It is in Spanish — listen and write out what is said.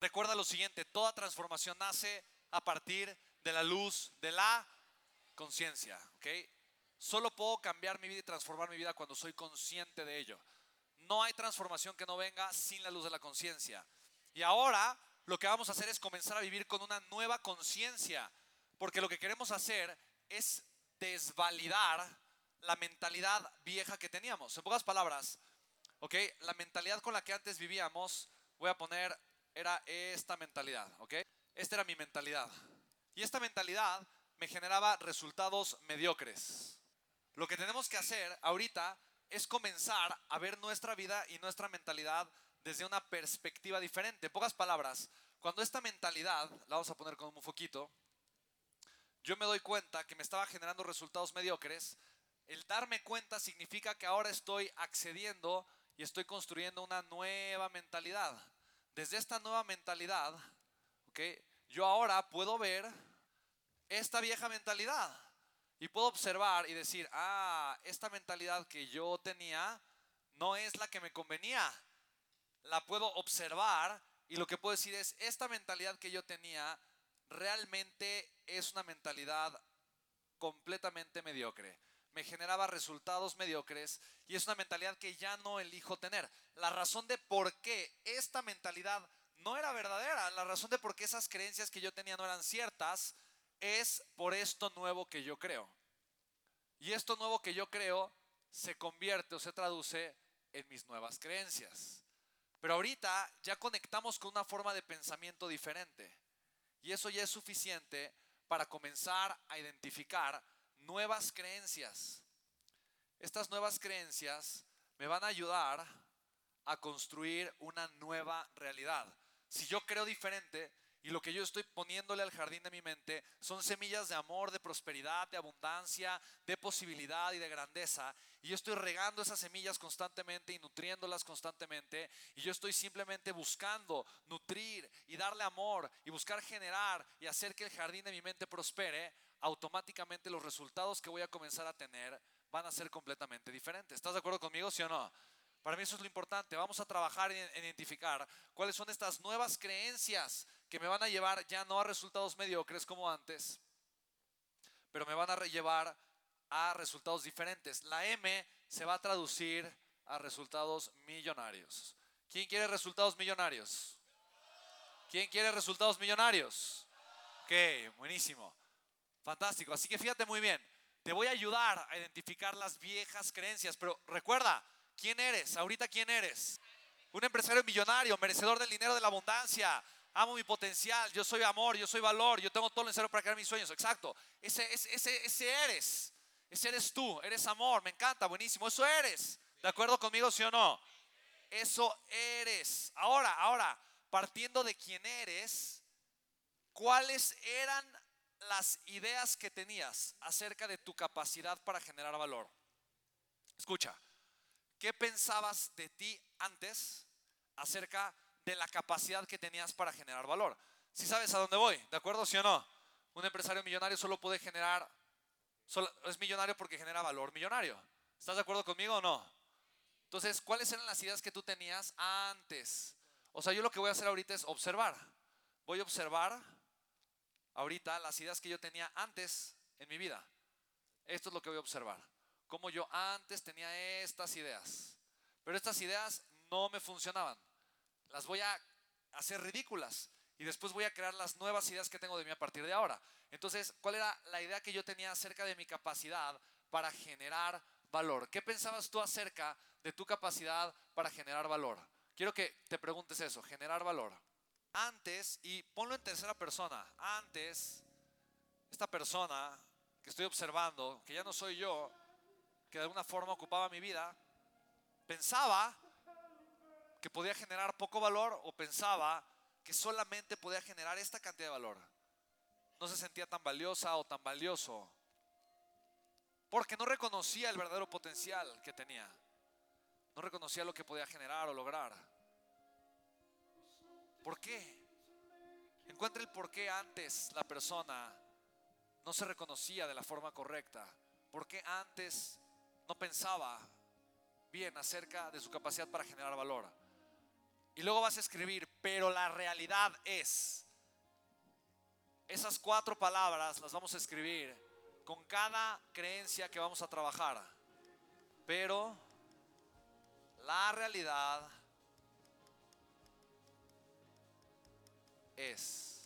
Recuerda lo siguiente, toda transformación nace a partir de la luz de la conciencia, ¿ok? Solo puedo cambiar mi vida y transformar mi vida cuando soy consciente de ello. No hay transformación que no venga sin la luz de la conciencia. Y ahora lo que vamos a hacer es comenzar a vivir con una nueva conciencia, porque lo que queremos hacer es desvalidar la mentalidad vieja que teníamos. En pocas palabras, ¿ok? La mentalidad con la que antes vivíamos, voy a poner, era esta mentalidad, ¿ok? Esta era mi mentalidad. Y esta mentalidad me generaba resultados mediocres. Lo que tenemos que hacer ahorita es comenzar a ver nuestra vida y nuestra mentalidad desde una perspectiva diferente. En pocas palabras, cuando esta mentalidad, la vamos a poner con un foquito, yo me doy cuenta que me estaba generando resultados mediocres, el darme cuenta significa que ahora estoy accediendo y estoy construyendo una nueva mentalidad. Desde esta nueva mentalidad, yo ahora puedo ver esta vieja mentalidad y puedo observar y decir, ah, esta mentalidad que yo tenía no es la que me convenía. La puedo observar y lo que puedo decir es, esta mentalidad que yo tenía realmente es una mentalidad completamente mediocre. Me generaba resultados mediocres y es una mentalidad que ya no elijo tener. La razón de por qué esta mentalidad no era verdadera, la razón de por qué esas creencias que yo tenía no eran ciertas, es por esto nuevo que yo creo. Y esto nuevo que yo creo se convierte o se traduce en mis nuevas creencias. Pero ahorita ya conectamos con una forma de pensamiento diferente. Y eso ya es suficiente para comenzar a identificar nuevas creencias. Estas nuevas creencias me van a ayudar a construir una nueva realidad. Si yo creo diferente y lo que yo estoy poniéndole al jardín de mi mente son semillas de amor, de prosperidad, de abundancia, de posibilidad y de grandeza, y yo estoy regando esas semillas constantemente y nutriéndolas constantemente, y yo estoy simplemente buscando nutrir y darle amor y buscar generar y hacer que el jardín de mi mente prospere, automáticamente los resultados que voy a comenzar a tener van a ser completamente diferentes. ¿Estás de acuerdo conmigo, sí o no? Para mí eso es lo importante. Vamos a trabajar en identificar cuáles son estas nuevas creencias que me van a llevar ya no a resultados mediocres como antes, pero me van a llevar a resultados diferentes. La M se va a traducir a resultados millonarios. ¿Quién quiere resultados millonarios? ¿Quién quiere resultados millonarios? Ok, buenísimo. Fantástico. Así que fíjate muy bien. Te voy a ayudar a identificar las viejas creencias, pero recuerda, ¿Quién eres? Ahorita, ¿quién eres? Un empresario millonario, merecedor del dinero de la abundancia. Amo mi potencial, yo soy amor, yo soy valor, yo tengo todo lo necesario para crear mis sueños. Exacto. Ese, ese, ese eres. Ese eres tú, eres amor, me encanta, buenísimo. Eso eres. ¿De acuerdo conmigo, sí o no? Eso eres. Ahora, ahora, partiendo de quién eres, ¿cuáles eran las ideas que tenías acerca de tu capacidad para generar valor? Escucha, ¿Qué pensabas de ti antes acerca de la capacidad que tenías para generar valor? Si sabes a dónde voy, ¿de acuerdo? ¿Sí o no? Un empresario millonario solo puede generar, es millonario porque genera valor millonario. ¿Estás de acuerdo conmigo o no? Entonces, ¿cuáles eran las ideas que tú tenías antes? O sea, yo lo que voy a hacer ahorita es observar. Voy a observar ahorita las ideas que yo tenía antes en mi vida. Esto es lo que voy a observar como yo antes tenía estas ideas, pero estas ideas no me funcionaban. Las voy a hacer ridículas y después voy a crear las nuevas ideas que tengo de mí a partir de ahora. Entonces, ¿cuál era la idea que yo tenía acerca de mi capacidad para generar valor? ¿Qué pensabas tú acerca de tu capacidad para generar valor? Quiero que te preguntes eso, generar valor. Antes, y ponlo en tercera persona, antes, esta persona que estoy observando, que ya no soy yo, que de alguna forma ocupaba mi vida, pensaba que podía generar poco valor o pensaba que solamente podía generar esta cantidad de valor. No se sentía tan valiosa o tan valioso porque no reconocía el verdadero potencial que tenía. No reconocía lo que podía generar o lograr. ¿Por qué? Encuentra el por qué antes la persona no se reconocía de la forma correcta. ¿Por qué antes no pensaba bien acerca de su capacidad para generar valor? Y luego vas a escribir, pero la realidad es. Esas cuatro palabras las vamos a escribir con cada creencia que vamos a trabajar. Pero la realidad es